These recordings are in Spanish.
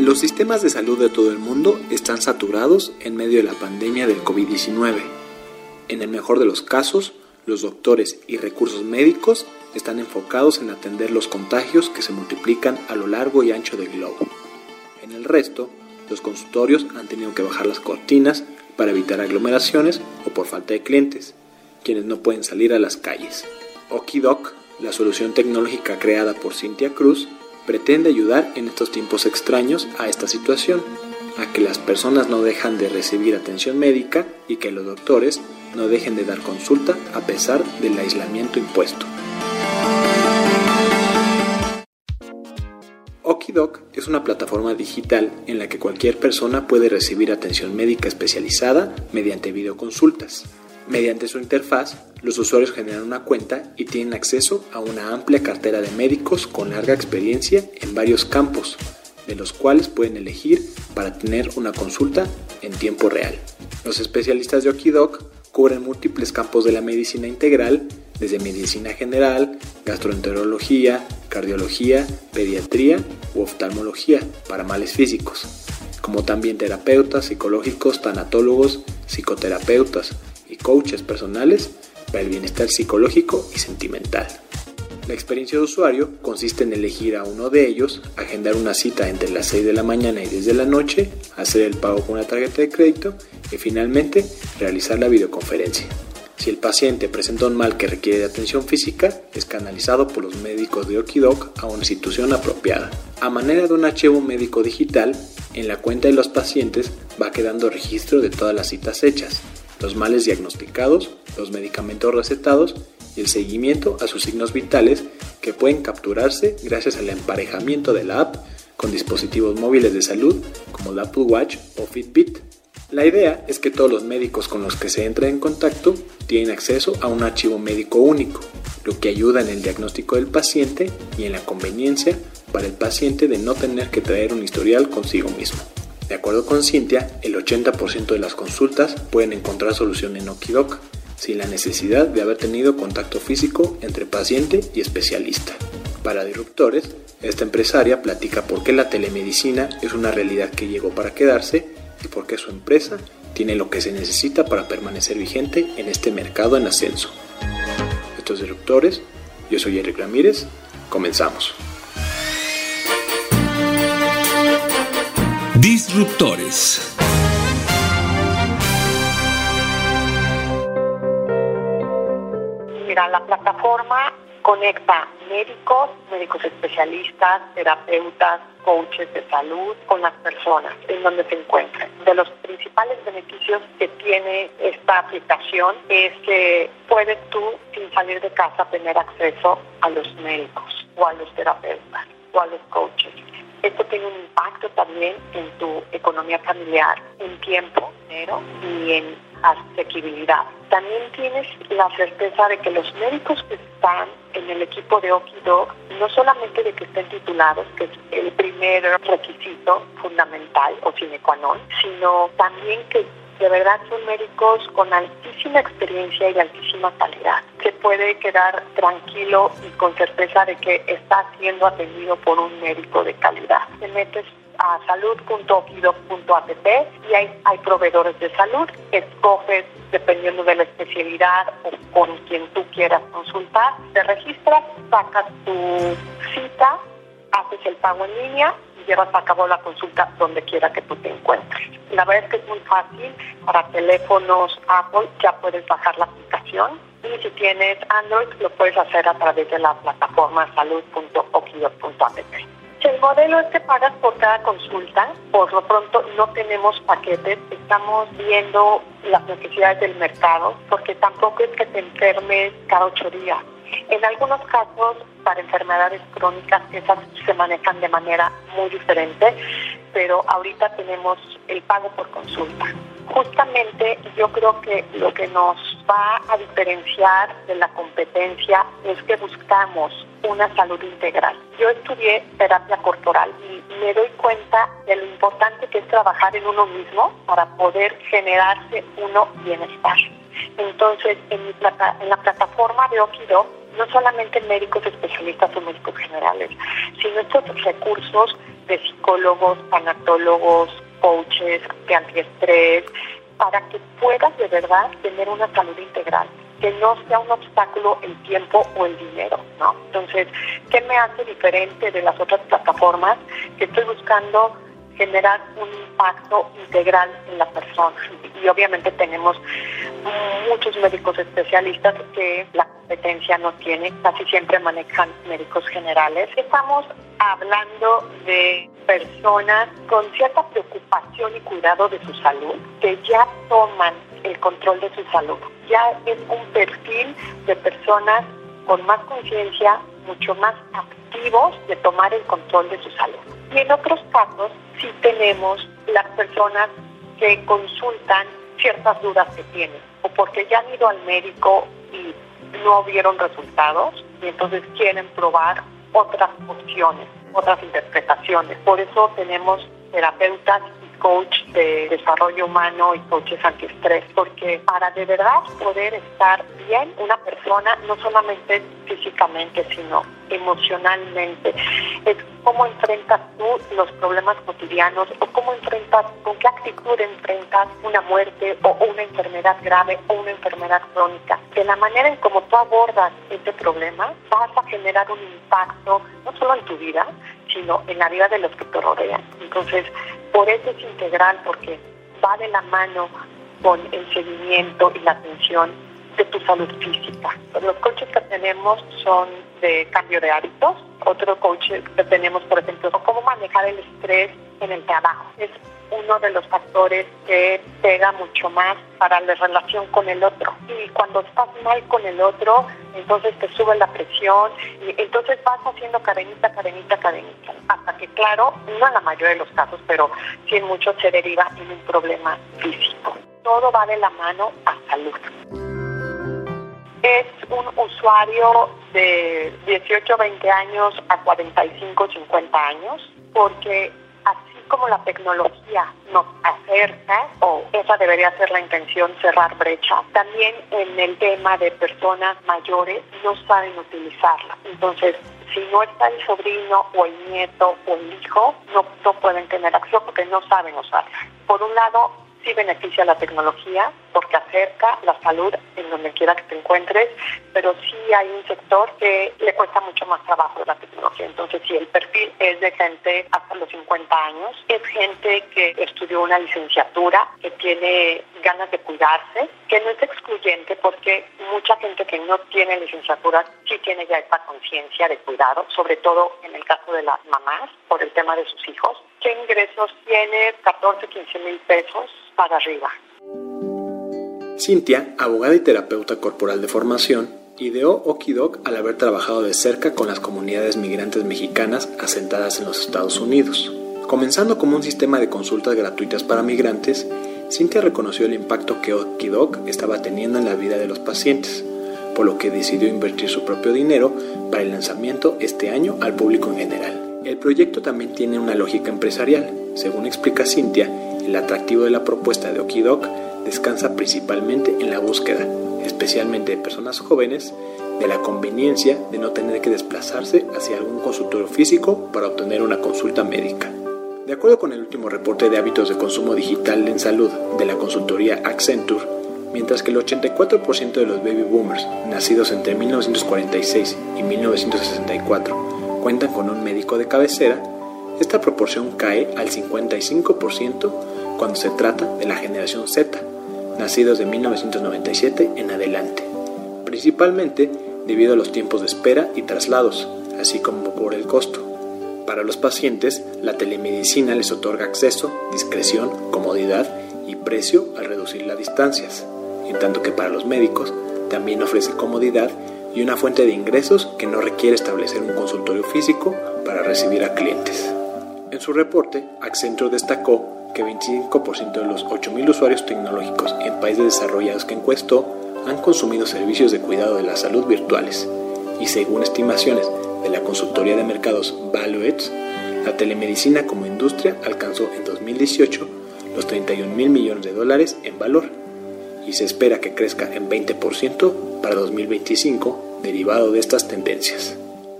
Los sistemas de salud de todo el mundo están saturados en medio de la pandemia del COVID-19. En el mejor de los casos, los doctores y recursos médicos están enfocados en atender los contagios que se multiplican a lo largo y ancho del globo. En el resto, los consultorios han tenido que bajar las cortinas para evitar aglomeraciones o por falta de clientes, quienes no pueden salir a las calles. Okidoc, la solución tecnológica creada por Cintia Cruz, pretende ayudar en estos tiempos extraños a esta situación, a que las personas no dejan de recibir atención médica y que los doctores no dejen de dar consulta a pesar del aislamiento impuesto. Okidoc es una plataforma digital en la que cualquier persona puede recibir atención médica especializada mediante videoconsultas. Mediante su interfaz, los usuarios generan una cuenta y tienen acceso a una amplia cartera de médicos con larga experiencia en varios campos, de los cuales pueden elegir para tener una consulta en tiempo real. Los especialistas de Okidoc cubren múltiples campos de la medicina integral, desde medicina general, gastroenterología, cardiología, pediatría u oftalmología para males físicos, como también terapeutas psicológicos, tanatólogos, psicoterapeutas y coaches personales para el bienestar psicológico y sentimental. La experiencia de usuario consiste en elegir a uno de ellos, agendar una cita entre las 6 de la mañana y 10 de la noche, hacer el pago con una tarjeta de crédito y finalmente realizar la videoconferencia. Si el paciente presenta un mal que requiere de atención física, es canalizado por los médicos de Okidoc a una institución apropiada. A manera de un archivo médico digital, en la cuenta de los pacientes va quedando registro de todas las citas hechas, los males diagnosticados, los medicamentos recetados y el seguimiento a sus signos vitales que pueden capturarse gracias al emparejamiento de la app con dispositivos móviles de salud como la Apple Watch o Fitbit. La idea es que todos los médicos con los que se entra en contacto tienen acceso a un archivo médico único, lo que ayuda en el diagnóstico del paciente y en la conveniencia para el paciente de no tener que traer un historial consigo mismo. De acuerdo con Cintia, el 80% de las consultas pueden encontrar solución en Okidoc, sin la necesidad de haber tenido contacto físico entre paciente y especialista. Para Disruptores, esta empresaria platica por qué la telemedicina es una realidad que llegó para quedarse y por qué su empresa tiene lo que se necesita para permanecer vigente en este mercado en ascenso. Estos Disruptores, yo soy Eric Ramírez, comenzamos. Disruptores. Mira, la plataforma conecta médicos, médicos especialistas, terapeutas, coaches de salud con las personas en donde se encuentren. De los principales beneficios que tiene esta aplicación es que puedes tú, sin salir de casa, tener acceso a los médicos o a los terapeutas o a los coaches. Esto tiene un impacto también en tu economía familiar, en tiempo, dinero y en asequibilidad. También tienes la certeza de que los médicos que están en el equipo de Okidoc, no solamente de que estén titulados, que es el primer requisito fundamental o sine qua non, sino también que de verdad son médicos con altísima experiencia y altísima calidad. Se puede quedar tranquilo y con certeza de que está siendo atendido por un médico de calidad. Te metes a salud.okidoc.app y hay, hay proveedores de salud. Escoges dependiendo de la especialidad o con quien tú quieras consultar. Te registras, sacas tu cita, haces el pago en línea llevas a cabo la consulta donde quiera que tú te encuentres. La verdad es que es muy fácil. Para teléfonos Apple ya puedes bajar la aplicación y si tienes Android lo puedes hacer a través de la plataforma salud.okidoc.app. El modelo es que pagas por cada consulta. Por lo pronto no tenemos paquetes. Estamos viendo las necesidades del mercado porque tampoco es que te enfermes cada ocho días. En algunos casos, para enfermedades crónicas, esas se manejan de manera muy diferente, pero ahorita tenemos el pago por consulta. Justamente yo creo que lo que nos va a diferenciar de la competencia es que buscamos una salud integral. Yo estudié terapia corporal y me doy cuenta de lo importante que es trabajar en uno mismo para poder generarse uno bienestar. Entonces, en, mi plata, en la plataforma de Okido, no solamente médicos especialistas o médicos generales, sino estos recursos de psicólogos, anatólogos, coaches, de antiestrés, para que puedas de verdad tener una salud integral, que no sea un obstáculo el tiempo o el dinero, ¿no? Entonces, ¿qué me hace diferente de las otras plataformas? Que estoy buscando generar un impacto integral en la persona. Y obviamente tenemos muchos médicos especialistas que la competencia no tiene, casi siempre manejan médicos generales. Estamos hablando de personas con cierta preocupación y cuidado de su salud, que ya toman el control de su salud. Ya es un perfil de personas con más conciencia, mucho más activos de tomar el control de su salud. Y en otros casos sí tenemos las personas que consultan ciertas dudas que tienen, o porque ya han ido al médico y no vieron resultados, y entonces quieren probar otras opciones, otras interpretaciones. Por eso tenemos terapeutas coach de desarrollo humano y coaches antiestrés, porque para de verdad poder estar bien una persona, no solamente físicamente, sino emocionalmente, es cómo enfrentas tú los problemas cotidianos o cómo enfrentas, con qué actitud enfrentas una muerte o una enfermedad grave o una enfermedad crónica. De la manera en cómo tú abordas este problema, vas a generar un impacto no solo en tu vida, sino en la vida de los que te rodean. Entonces, por eso es integral, porque va de la mano con el seguimiento y la atención de tu salud física. Los coaches que tenemos son de cambio de hábitos. Otro coach que tenemos, por ejemplo, cómo manejar el estrés en el trabajo. Uno de los factores que pega mucho más para la relación con el otro. Y cuando estás mal con el otro, entonces te sube la presión y entonces vas haciendo cadenita, cadenita, cadenita. Hasta que, claro, no en la mayoría de los casos, pero sí en muchos se deriva en un problema físico. Todo va de la mano a salud. Es un usuario de 18, 20 años a 45, 50 años, porque como la tecnología nos acerca, o esa debería ser la intención, cerrar brecha, también en el tema de personas mayores no saben utilizarla. Entonces, si no está el sobrino o el nieto o el hijo, no, no pueden tener acción porque no saben usarla. Por un lado, sí beneficia la tecnología porque acerca la salud en donde quiera que te encuentres, pero sí hay un sector que le cuesta mucho más trabajo la tecnología. Entonces, si el perfil es de gente hasta los 50 años, es gente que estudió una licenciatura, que tiene ganas de cuidarse, que no es excluyente porque mucha gente que no tiene licenciatura sí tiene ya esta conciencia de cuidado, sobre todo en el caso de las mamás por el tema de sus hijos. ¿Qué ingresos tiene? 14, 15 mil pesos para arriba. Cintia, abogada y terapeuta corporal de formación, ideó Okidok al haber trabajado de cerca con las comunidades migrantes mexicanas asentadas en los Estados Unidos. Comenzando como un sistema de consultas gratuitas para migrantes, Cintia reconoció el impacto que Okidok estaba teniendo en la vida de los pacientes, por lo que decidió invertir su propio dinero para el lanzamiento este año al público en general. El proyecto también tiene una lógica empresarial. Según explica Cintia, el atractivo de la propuesta de Okidok descansa principalmente en la búsqueda, especialmente de personas jóvenes, de la conveniencia de no tener que desplazarse hacia algún consultorio físico para obtener una consulta médica. De acuerdo con el último reporte de hábitos de consumo digital en salud de la consultoría Accenture, mientras que el 84% de los baby boomers nacidos entre 1946 y 1964 cuentan con un médico de cabecera, esta proporción cae al 55% cuando se trata de la generación Z, nacidos de 1997 en adelante, principalmente debido a los tiempos de espera y traslados, así como por el costo. Para los pacientes, la telemedicina les otorga acceso, discreción, comodidad y precio al reducir las distancias, en tanto que para los médicos también ofrece comodidad y una fuente de ingresos que no requiere establecer un consultorio físico para recibir a clientes. En su reporte, Accenture destacó que 25% de los 8.000 usuarios tecnológicos en países desarrollados que encuestó han consumido servicios de cuidado de la salud virtuales y según estimaciones de la consultoría de mercados Valuets, la telemedicina como industria alcanzó en 2018 los 31 mil millones de dólares en valor y se espera que crezca en 20% para 2025 derivado de estas tendencias.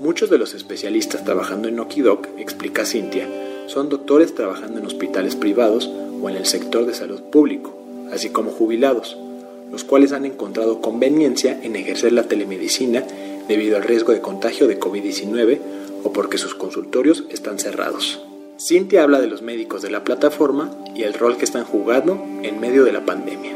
Muchos de los especialistas trabajando en Okidoc, explica Cintia, son doctores trabajando en hospitales privados o en el sector de salud público, así como jubilados, los cuales han encontrado conveniencia en ejercer la telemedicina debido al riesgo de contagio de COVID-19 o porque sus consultorios están cerrados. Cintia habla de los médicos de la plataforma y el rol que están jugando en medio de la pandemia.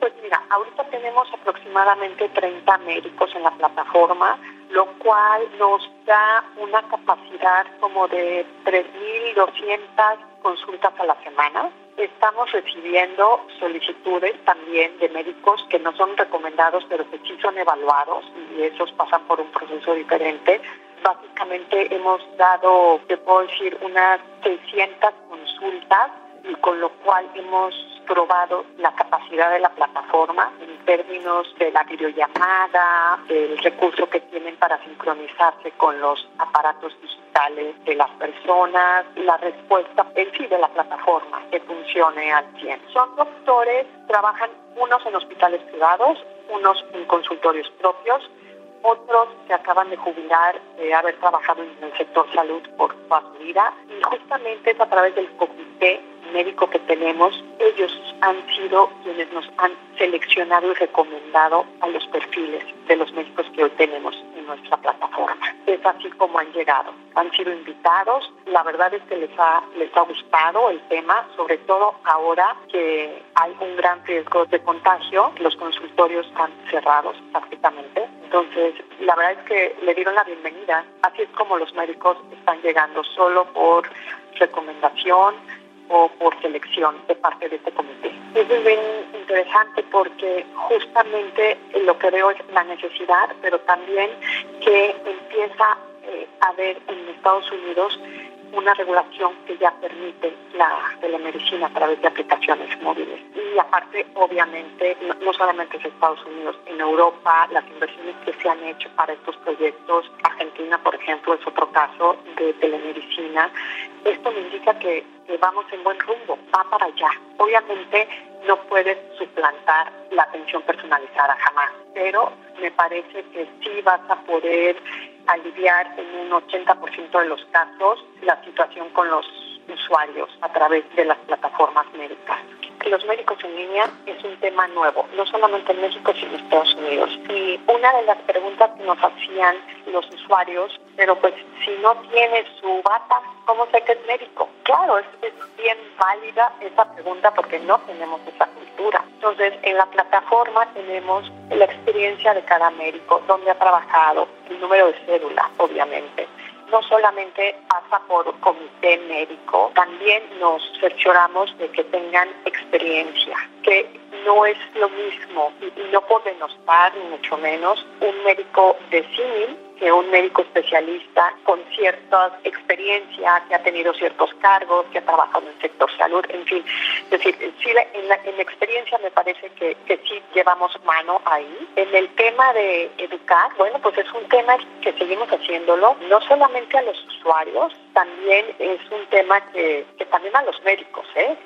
Pues mira, ahorita tenemos aproximadamente 30 médicos en la plataforma, lo cual nos da una capacidad como de 3.200 consultas a la semana Estamos recibiendo solicitudes también de médicos que no son recomendados, pero que sí son evaluados y esos pasan por un proceso diferente. Básicamente hemos dado, te puedo decir, unas 600 consultas y con lo cual hemos probado la capacidad de la plataforma en términos de la videollamada, del recurso que tienen para sincronizarse con los aparatos digitales de las personas, la respuesta en sí de la plataforma que funcione al 100. Son doctores, trabajan unos en hospitales privados, unos en consultorios propios, otros que acaban de jubilar, de haber trabajado en el sector salud por toda su vida, y justamente es a través del comité médico que tenemos, ellos han sido quienes nos han seleccionado y recomendado a los perfiles de los médicos que hoy tenemos en nuestra plataforma. Es así como han llegado. Han sido invitados. La verdad es que les ha, les ha gustado el tema, sobre todo ahora que hay un gran riesgo de contagio. Los consultorios están cerrados prácticamente. Entonces, la verdad es que le dieron la bienvenida. Así es como los médicos están llegando solo por recomendación, o por selección de parte de este comité. Eso es bien interesante porque justamente lo que veo es la necesidad, pero también que empieza eh, a haber en Estados Unidos una regulación que ya permite la telemedicina a través de aplicaciones móviles. Y aparte, obviamente, no, solamente es Estados Unidos, en Europa, las inversiones que se han hecho para estos proyectos, Argentina, por ejemplo, es otro caso de telemedicina. Esto me indica que, que vamos en buen rumbo, va para allá. Obviamente, no puedes suplantar la atención personalizada jamás, pero me parece que sí vas a poder aliviar en un 80% de los casos la situación con los usuarios a través de las plataformas médicas. Los médicos en línea es un tema nuevo, no solamente en México, sino en Estados Unidos. Y una de las preguntas que nos hacían los usuarios, pero pues si no tiene su bata, ¿cómo sé que es médico? Claro, es, es bien válida esa pregunta porque no tenemos esa cultura. Entonces, en la plataforma tenemos la experiencia de cada médico, dónde ha trabajado, el número de cédula, obviamente no solamente pasa por comité médico, también nos cercioramos de que tengan experiencia, que no es lo mismo y no podemos denostar, ni mucho menos, un médico de símil que un médico especialista con cierta experiencia, que ha tenido ciertos cargos, que ha trabajado en el sector salud, en fin. Es decir, sí, en, la, experiencia me parece que, que sí llevamos mano ahí. En el tema de educar, bueno, pues es un tema que seguimos haciéndolo, no solamente a los usuarios, también es un tema que, que también a los médicos, ¿eh?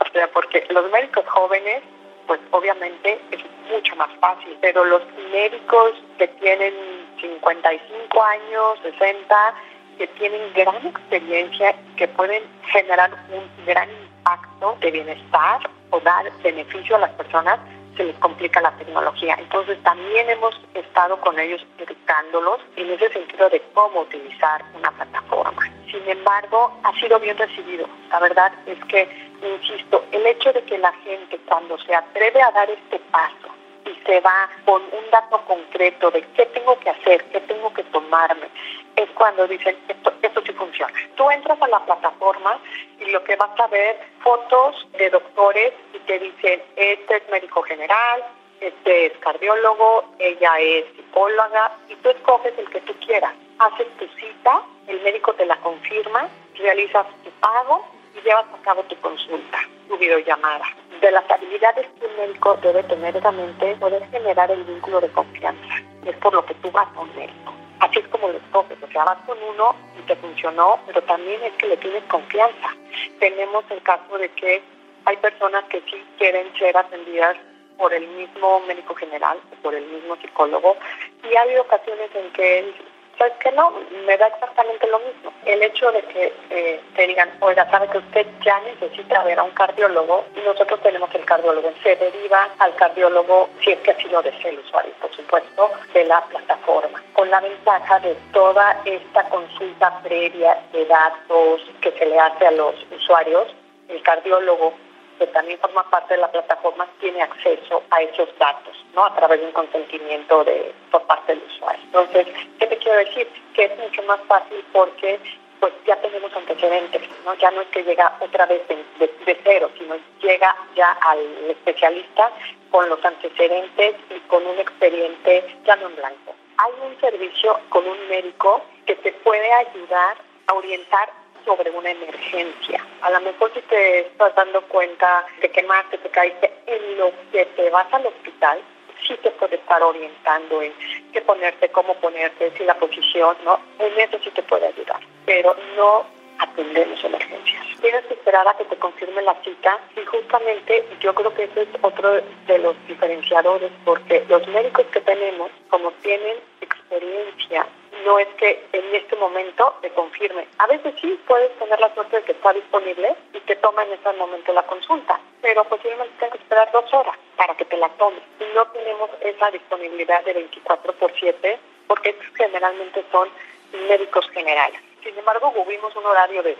O sea, porque los médicos jóvenes pues obviamente es mucho más fácil, pero los médicos que tienen 55 años, 60, que tienen gran experiencia, que pueden generar un gran impacto de bienestar o dar beneficio a las personas, se les complica la tecnología. Entonces también hemos estado con ellos educándolos en ese sentido de cómo utilizar una plataforma. Sin embargo, ha sido bien recibido. La verdad es que, insisto, el hecho de que la gente cuando se atreve a dar este paso y se va con un dato concreto de qué tengo que hacer, qué tengo que tomarme, es cuando dicen esto, esto sí funciona. Tú entras a la plataforma y lo que vas a ver fotos de doctores y te dicen este es médico general, este es cardiólogo, ella es psicóloga y tú escoges el que tú quieras. Haces tu cita, el médico te la confirma, realizas tu pago y llevas a cabo tu consulta, tu videollamada. De las habilidades que un médico debe tener es poder generar el vínculo de confianza. Es por lo que tú vas a un médico. Así es como lo escoges, o sea, vas con uno y te funcionó, pero también es que le tienes confianza. Tenemos el caso de que hay personas que sí quieren ser atendidas por el mismo médico general o por el mismo psicólogo y ha habido ocasiones en que ¿sabes que No, me da exactamente lo mismo. El hecho de que eh, te digan, oiga, sabe que usted ya necesita ver a un cardiólogo y nosotros tenemos el cardiólogo, se deriva al cardiólogo, si es que así lo desea el usuario, por supuesto, de la plataforma, con la ventaja de toda esta consulta previa de datos que se le hace a los usuarios, el cardiólogo que también forma parte de la plataforma, tiene acceso a esos datos, ¿no? A través de un consentimiento de, por parte del usuario. Entonces, ¿qué te quiero decir? Que es mucho más fácil porque pues ya tenemos antecedentes, ¿no? Ya no es que llega otra vez de, cero, sino llega ya al especialista con los antecedentes y con un expediente ya no en blanco. Hay un servicio con un médico que te puede ayudar a orientar sobre una emergencia. A lo mejor si te estás dando cuenta de que más te caíste en lo que te vas al hospital, sí te puede estar orientando en qué ponerte, cómo ponerte, si la posición, ¿no? En eso sí te puede ayudar, pero no atendemos emergencias. Tienes que esperar a que te confirme la cita y justamente yo creo que ese es otro de los diferenciadores porque los médicos que tenemos, como tienen experiencia no es que en este momento te confirme. A veces sí puedes tener la suerte de que está disponible y te toma en ese momento la consulta, pero posiblemente tengas que esperar dos horas para que te la tome. Y no tenemos esa disponibilidad de 24 por 7 porque generalmente son médicos generales. Sin embargo, tuvimos un horario de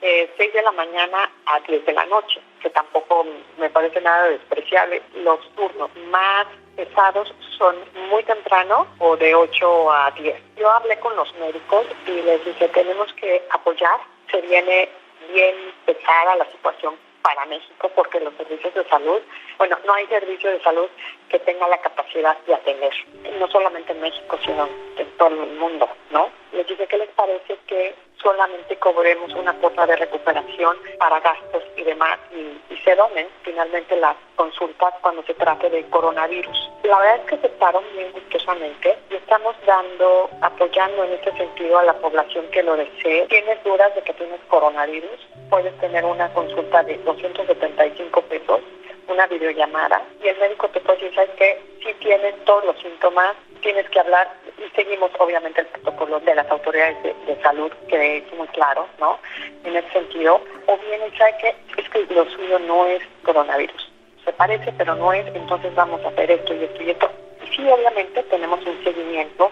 eh, 6 de la mañana a 10 de la noche, que tampoco me parece nada despreciable. Los turnos más pesados son muy temprano o de 8 a 10. Yo hablé con los médicos y les dije, tenemos que apoyar, se viene bien pesada la situación para México porque los servicios de salud, bueno, no hay servicio de salud que tenga la capacidad de atender, no solamente en México, sino en todo el mundo, ¿no? Les dije, ¿qué les parece que solamente cobremos una cuota de recuperación para gastos y demás y, se donen finalmente las consultas cuando se trate de coronavirus. La verdad es que se aceptaron bien gustosamente y estamos dando, apoyando en este sentido a la población que lo desee. Tienes dudas de que tienes coronavirus, puedes tener una consulta de 275 pesos una videollamada y el médico te puede decir, ¿sabes qué? Si tienes todos los síntomas, tienes que hablar y seguimos obviamente el protocolo de las autoridades de, salud, que es muy claro, ¿no? En ese sentido, o bien, ¿sabes qué? Es que lo suyo no es coronavirus. Se parece, pero no es, entonces vamos a hacer esto y esto y esto. Y sí, obviamente tenemos un seguimiento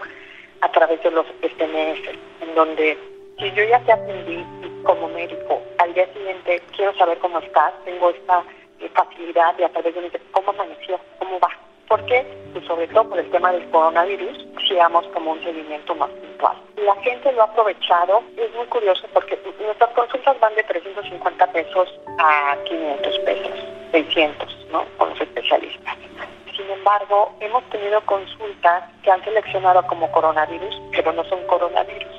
a través de los SMS, en donde si yo ya te atendí como médico, al día siguiente quiero saber cómo estás, tengo esta facilidad de a través de cómo amaneció, cómo va. ¿Por qué? Pues sobre todo por el tema del coronavirus, sigamos como un seguimiento más puntual. La gente lo ha aprovechado, es muy curioso porque nuestras consultas van de 350 pesos a 500 pesos, 600, ¿no? Con los especialistas. Sin embargo, hemos tenido consultas que han seleccionado como coronavirus, pero no son coronavirus.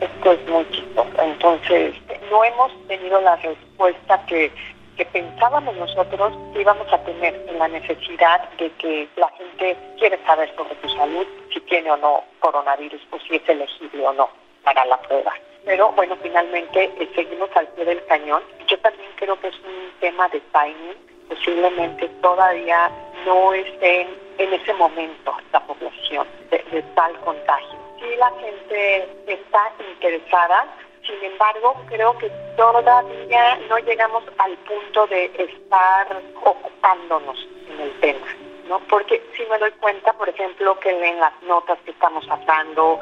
Esto es muy chistoso. Entonces, no hemos tenido la respuesta que que pensábamos nosotros íbamos a tener en la necesidad de que la gente quiere saber sobre tu salud, si tiene o no coronavirus o si es elegible o no para la prueba. Pero bueno, finalmente eh, seguimos al pie del cañón. Yo también creo que es un tema de timing. Posiblemente todavía no estén en ese momento la población de, de tal contagio. Si la gente está interesada, sin embargo, creo que todavía no llegamos al punto de estar ocupándonos en el tema. ¿no? Porque si me doy cuenta, por ejemplo, que en las notas que estamos hablando,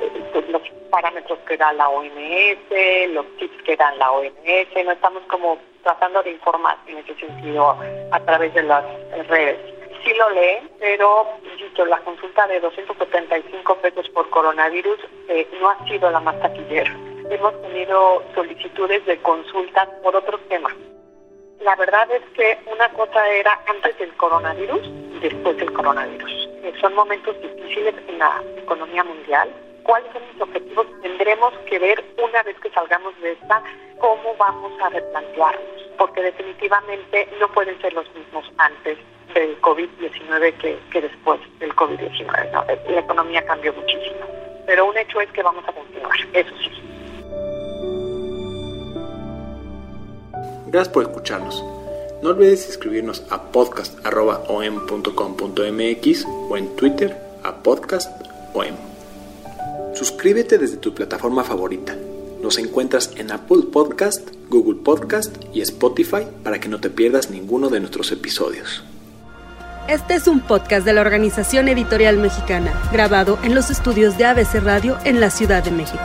eh, los parámetros que da la OMS, los tips que da la OMS, no estamos como tratando de informar en ese sentido a través de las redes. sí lo leen, pero, insisto, la consulta de 275 pesos por coronavirus eh, no ha sido la más taquillera. Hemos tenido solicitudes de consultas por otros temas. La verdad es que una cosa era antes del coronavirus y después del coronavirus. Eh, son momentos difíciles en la economía mundial. ¿Cuáles son los objetivos? Tendremos que ver una vez que salgamos de esta cómo vamos a replantearnos, porque definitivamente no pueden ser los mismos antes del COVID-19 que, que, después del COVID-19. La economía cambió muchísimo, pero un hecho es que vamos a Gracias por escucharnos. No olvides inscribirnos a podcast.om.com.mx o en Twitter a podcastom. Suscríbete desde tu plataforma favorita. Nos encuentras en Apple Podcast, Google Podcast y Spotify para que no te pierdas ninguno de nuestros episodios. Este es un podcast de la Organización Editorial Mexicana, grabado en los estudios de ABC Radio en la Ciudad de México.